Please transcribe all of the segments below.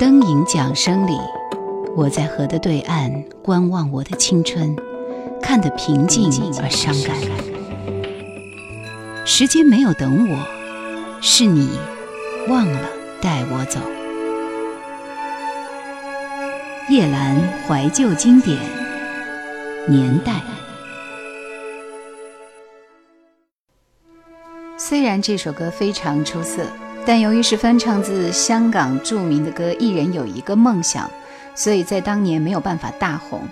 灯影桨声里，我在河的对岸观望我的青春，看得平静而伤感。时间没有等我，是你忘了带我走。夜阑怀旧经典年代。虽然这首歌非常出色，但由于是翻唱自香港著名的歌《一人有一个梦想》，所以在当年没有办法大红。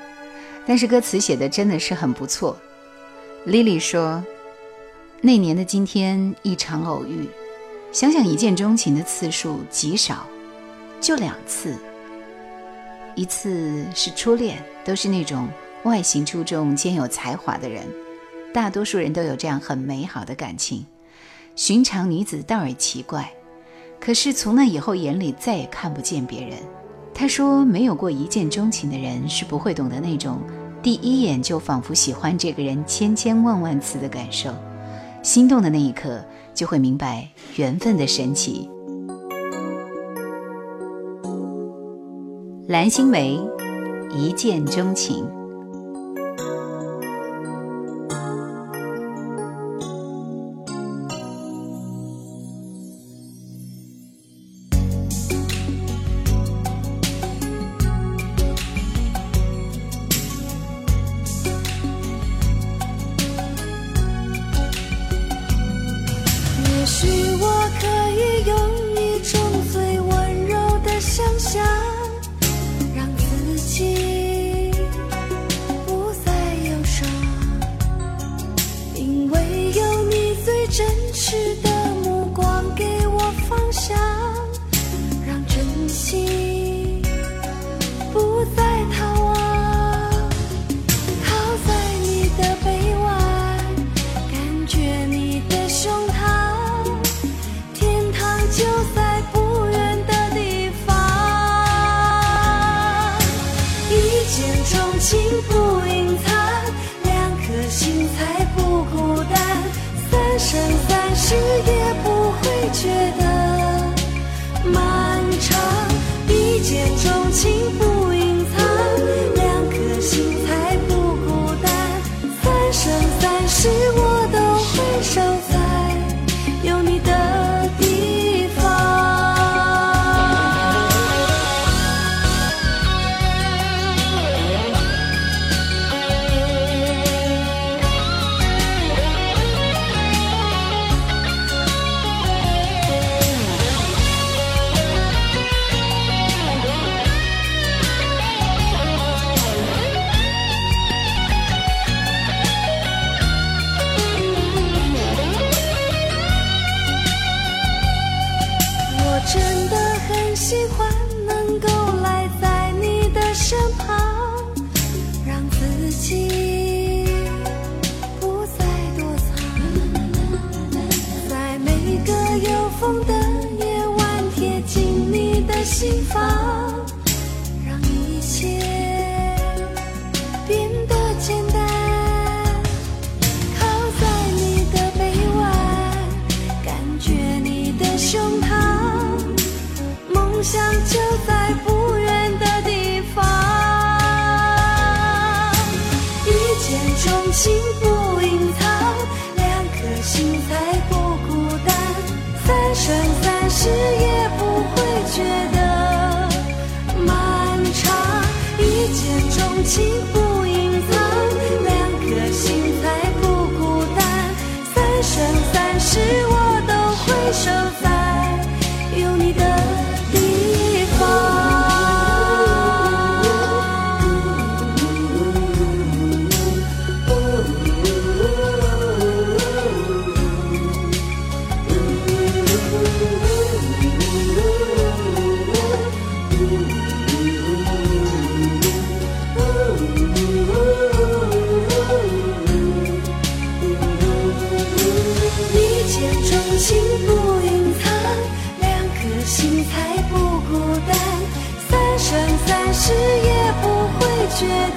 但是歌词写的真的是很不错。Lily 说：“那年的今天，一场偶遇，想想一见钟情的次数极少，就两次。一次是初恋，都是那种外形出众、兼有才华的人，大多数人都有这样很美好的感情。”寻常女子倒也奇怪，可是从那以后眼里再也看不见别人。他说：“没有过一见钟情的人是不会懂得那种第一眼就仿佛喜欢这个人千千万万次的感受，心动的那一刻就会明白缘分的神奇。”蓝心湄，一见钟情。真实的却幸福隐藏两颗心才不孤单。三生三世也不会觉得漫长一见钟情不雪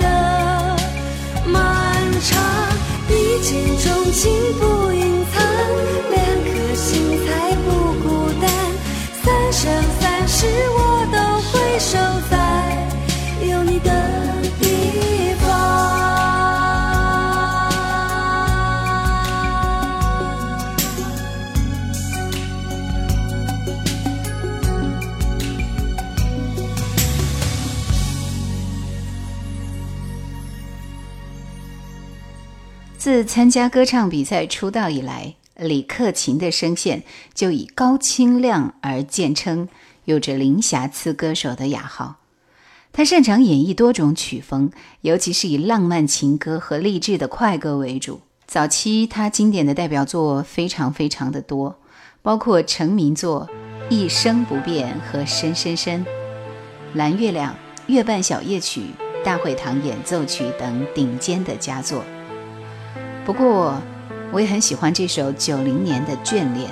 自参加歌唱比赛出道以来，李克勤的声线就以高清亮而见称，有着零瑕疵歌手的雅号。他擅长演绎多种曲风，尤其是以浪漫情歌和励志的快歌为主。早期他经典的代表作非常非常的多，包括成名作《一生不变》和《深深深》、《蓝月亮》、《月半小夜曲》、《大会堂演奏曲》等顶尖的佳作。不过，我也很喜欢这首九零年的《眷恋》。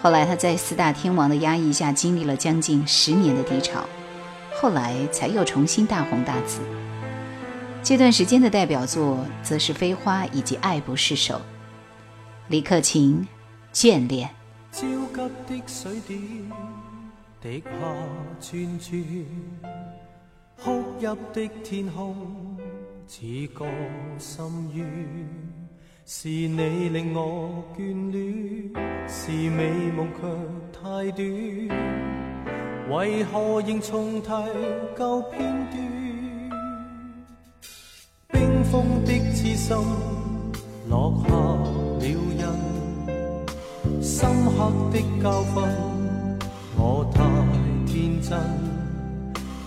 后来他在四大天王的压抑下，经历了将近十年的低潮，后来才又重新大红大紫。这段时间的代表作则是《飞花》以及《爱不释手》。李克勤，《眷恋》。焦急的水点滴下串串，哭泣的天空。似个深渊，是你令我眷恋，是美梦却太短，为何仍重提旧片段？冰封的痴心落下了印，深刻的教训，我太天真，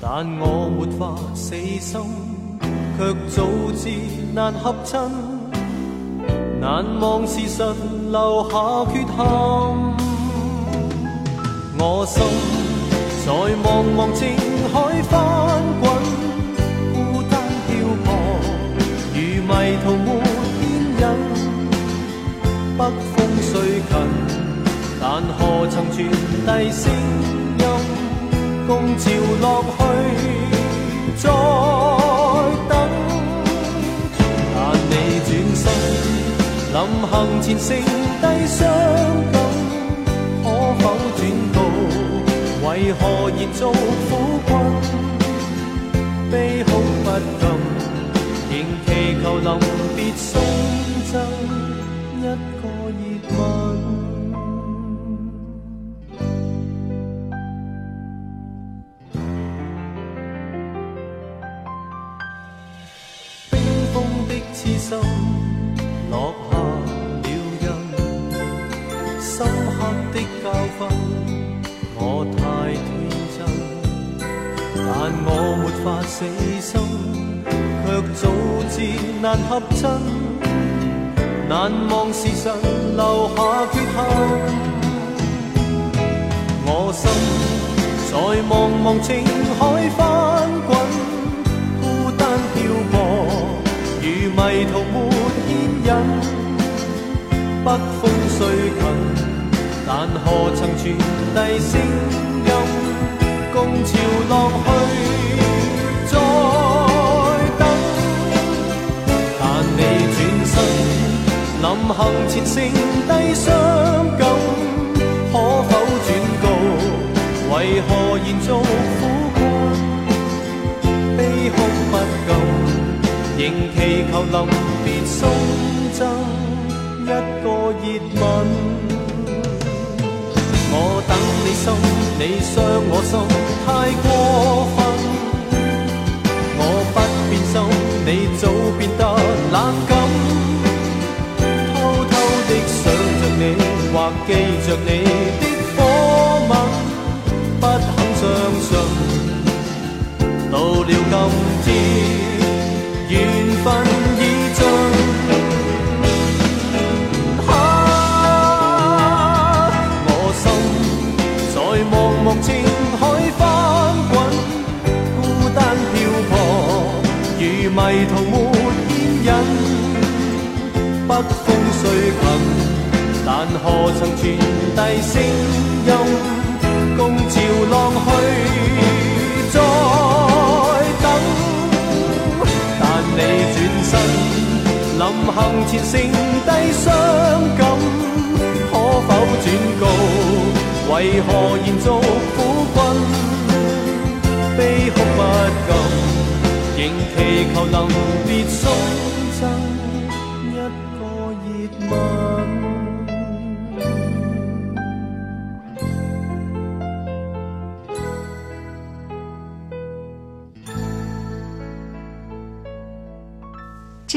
但我没法死心。却早知难合衬，难忘事实留下缺陷。我心在茫茫情海翻滚，孤单漂泊，如迷途没牵引。北风虽近，但何曾传递声音？共潮落去，再。临行前剩低伤感，可否转告？为何热做苦困？悲哭不禁，仍祈求临别送赠一个热吻。死心，却早知难合衬，难忘事实留下缺陷。我心在茫茫情海翻滚，孤单漂泊，如迷途没牵引，北风虽近。但何曾传递声音？共潮浪去，行前剩低伤感，可否转告？为何延续苦困？悲哭不禁，仍祈求临别送赠一个热吻。我等你心，你伤我心，太过分。我不变心，你早变得冷感。或记着你的火吻，不肯相信。到了今天，缘分已尽。啊，我心在茫茫情海翻滚，孤单漂泊如迷途没牵引，北风吹近。但何曾传递声音？共潮浪去，再等。但你转身，临行前剩低伤感，可否转告？为何延续苦困，悲哭不禁？仍祈求能别送赠一个热吻。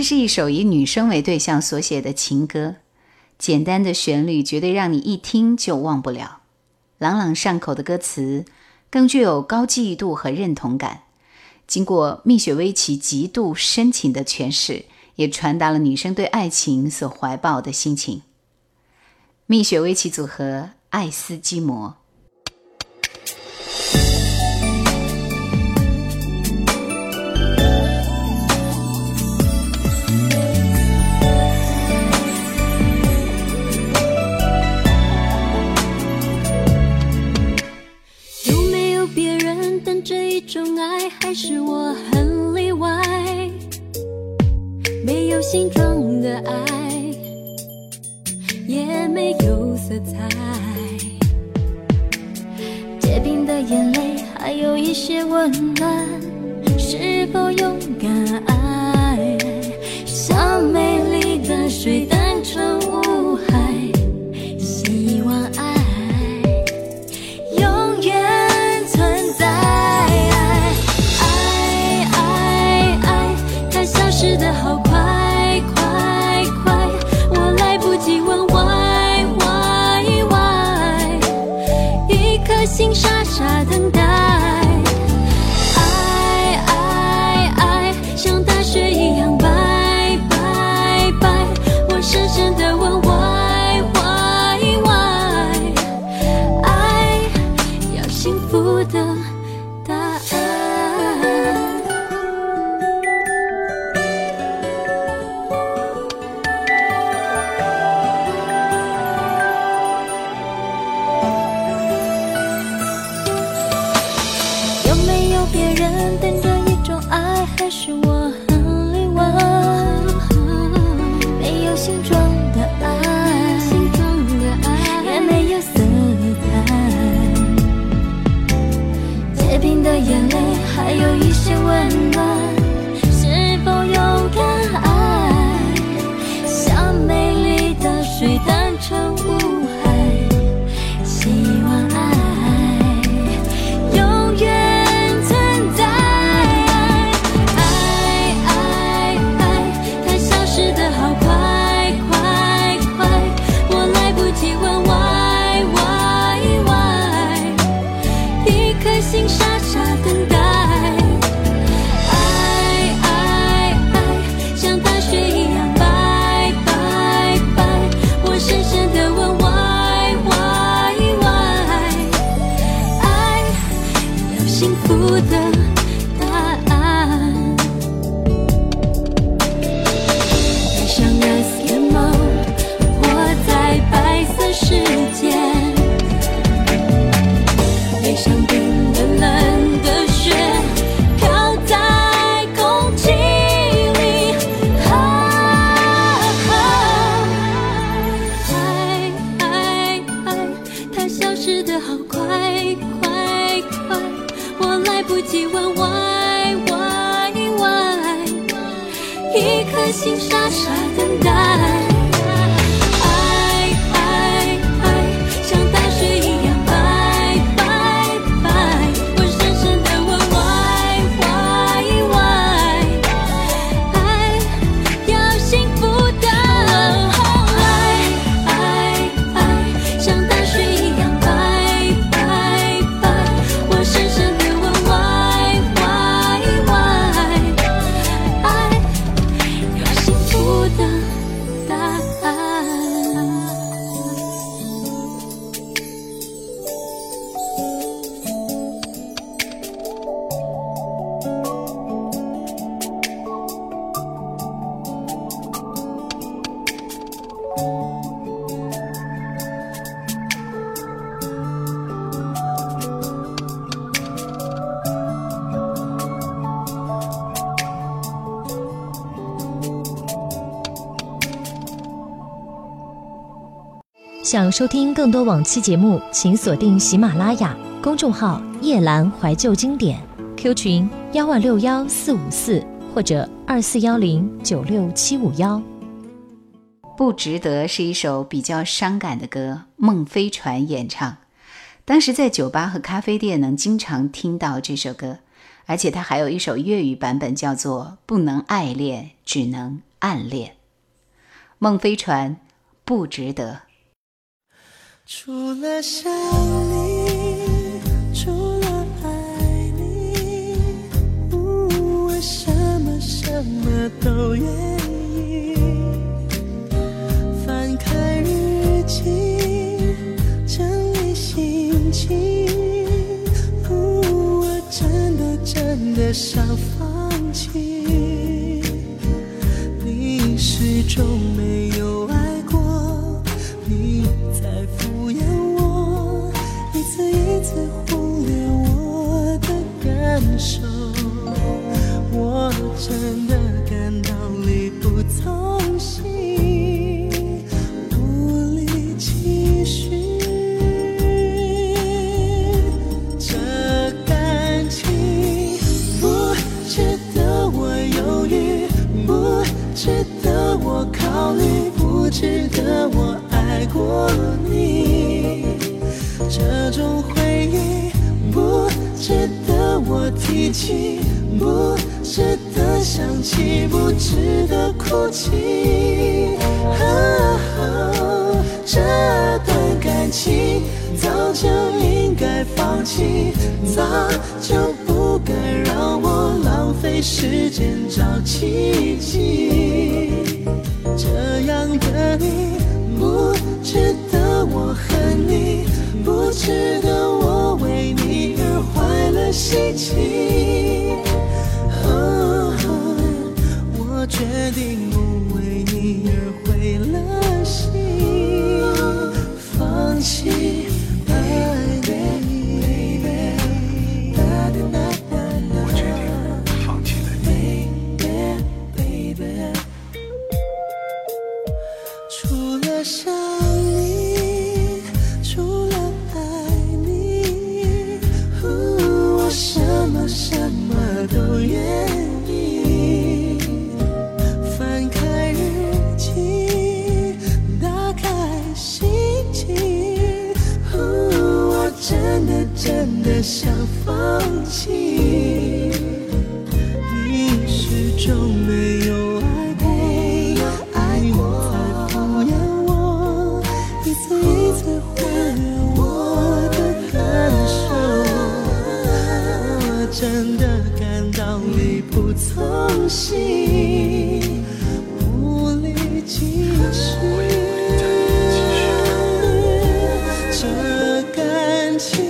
这是一首以女生为对象所写的情歌，简单的旋律绝对让你一听就忘不了，朗朗上口的歌词更具有高记忆度和认同感。经过蜜雪薇琪极度深情的诠释，也传达了女生对爱情所怀抱的心情。蜜雪薇琪组合，爱斯基摩。还是我很例外，没有形状的爱，也没有色彩。结冰的眼泪，还有一些温暖，是否勇敢爱？是我很例外，没有形状的爱，也没有色彩，结冰的眼泪还有一些温暖，是否勇敢爱，像美丽的水单纯。幸福的想收听更多往期节目，请锁定喜马拉雅公众号“夜阑怀旧经典 ”，Q 群幺二六幺四五四或者二四幺零九六七五幺。不值得是一首比较伤感的歌，孟飞船演唱。当时在酒吧和咖啡店能经常听到这首歌，而且它还有一首粤语版本，叫做《不能爱恋，只能暗恋。孟飞船不值得。除了想你，除了爱你，我什么什么都愿意。翻开日记，整理心情，我真的真的想放弃。你始终没有爱感受，我真真的感到力不从心，无力继续。这感情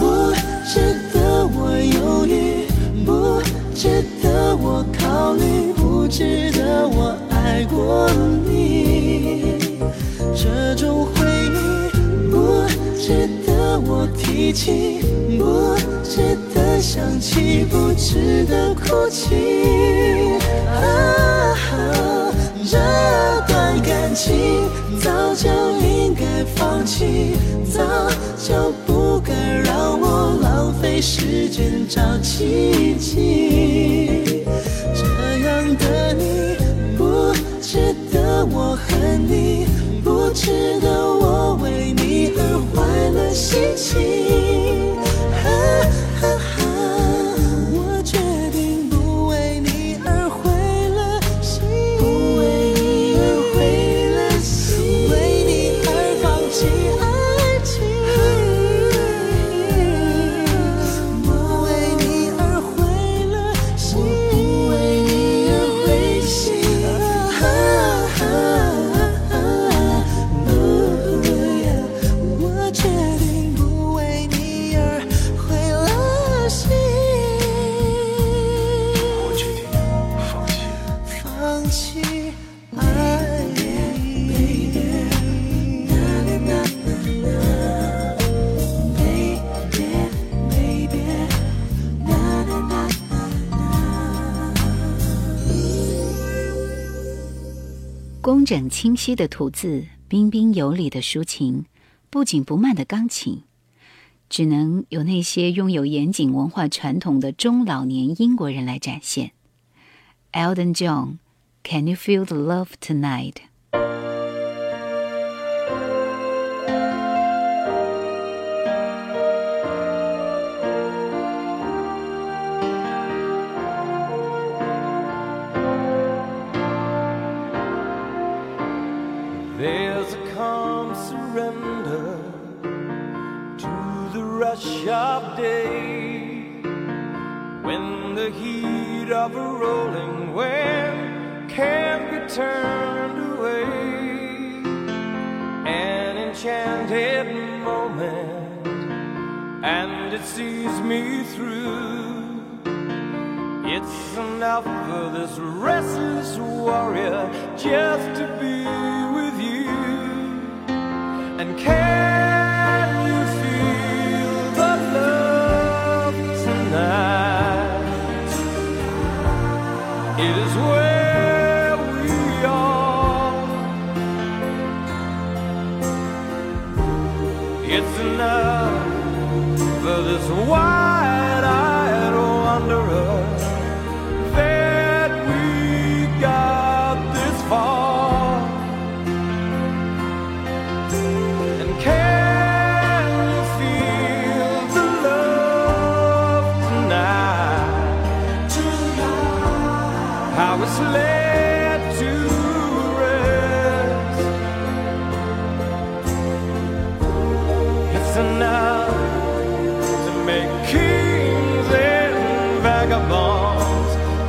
不值得我犹豫，不值得我考虑，不值得我爱过你。这种回忆不值得我提起，不值想起，不值得哭泣。啊，这段感情早就应该放弃，早就不该让我浪费时间找奇迹。这样的你不值得我恨你，不值得整清晰的吐字，彬彬有礼的抒情，不紧不慢的钢琴，只能由那些拥有严谨文化传统的中老年英国人来展现。Eldon John，Can you feel the love tonight？Sees me through. It's enough for this restless warrior just to be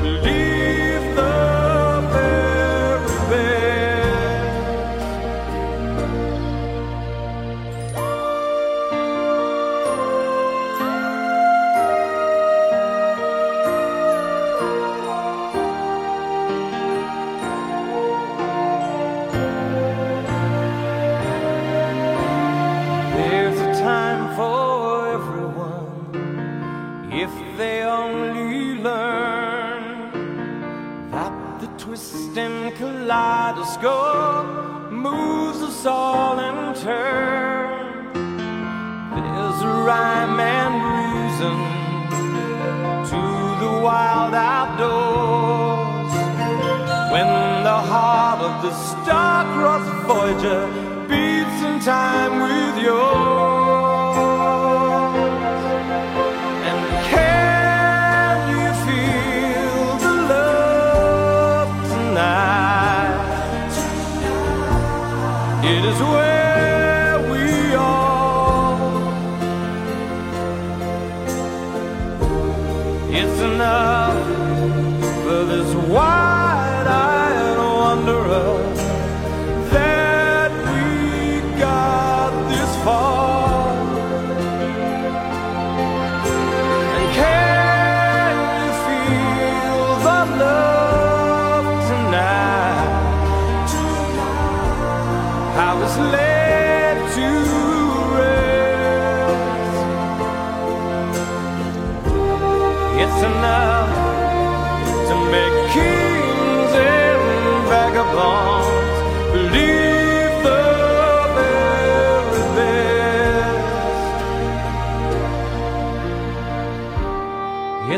Believe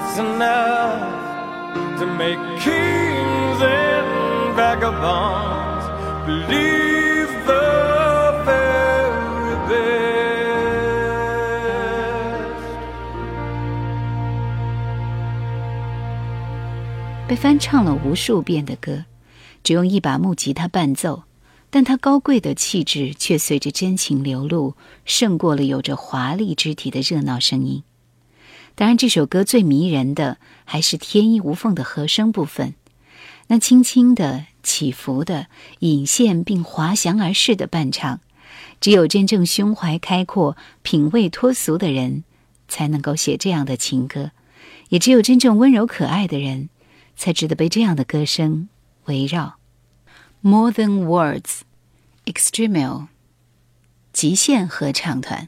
It's enough to make kings and vagabonds believe the very best. 被翻唱了无数遍的歌，只用一把木吉他伴奏，但它高贵的气质却随着真情流露，胜过了有着华丽肢体的热闹声音。当然，这首歌最迷人的还是天衣无缝的和声部分，那轻轻的、起伏的、引线并滑翔而逝的伴唱，只有真正胸怀开阔、品味脱俗的人，才能够写这样的情歌，也只有真正温柔可爱的人。才值得被这样的歌声围绕。More than words, Extreme，极限合唱团。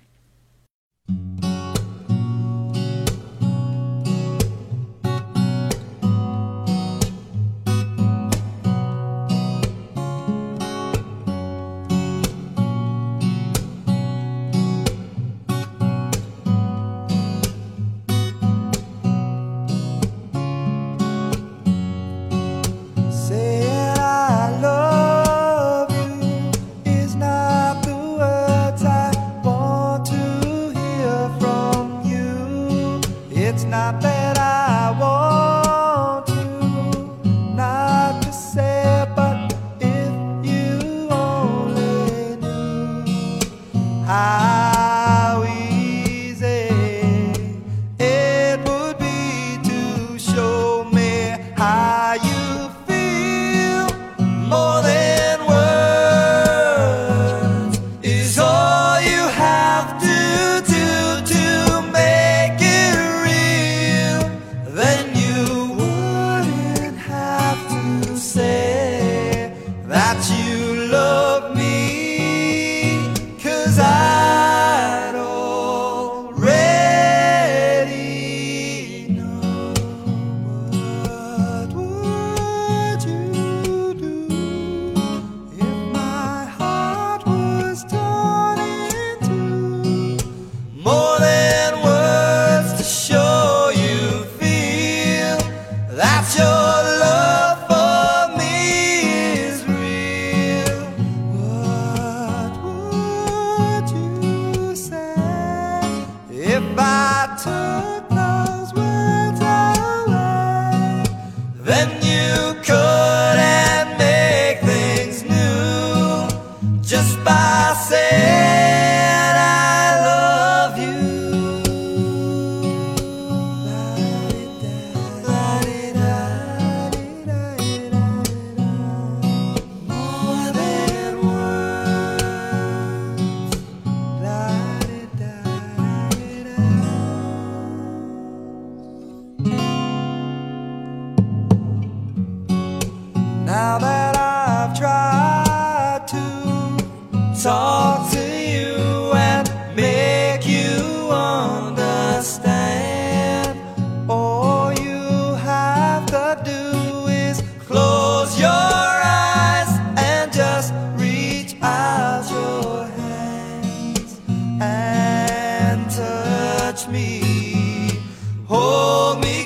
Touch me. Hold me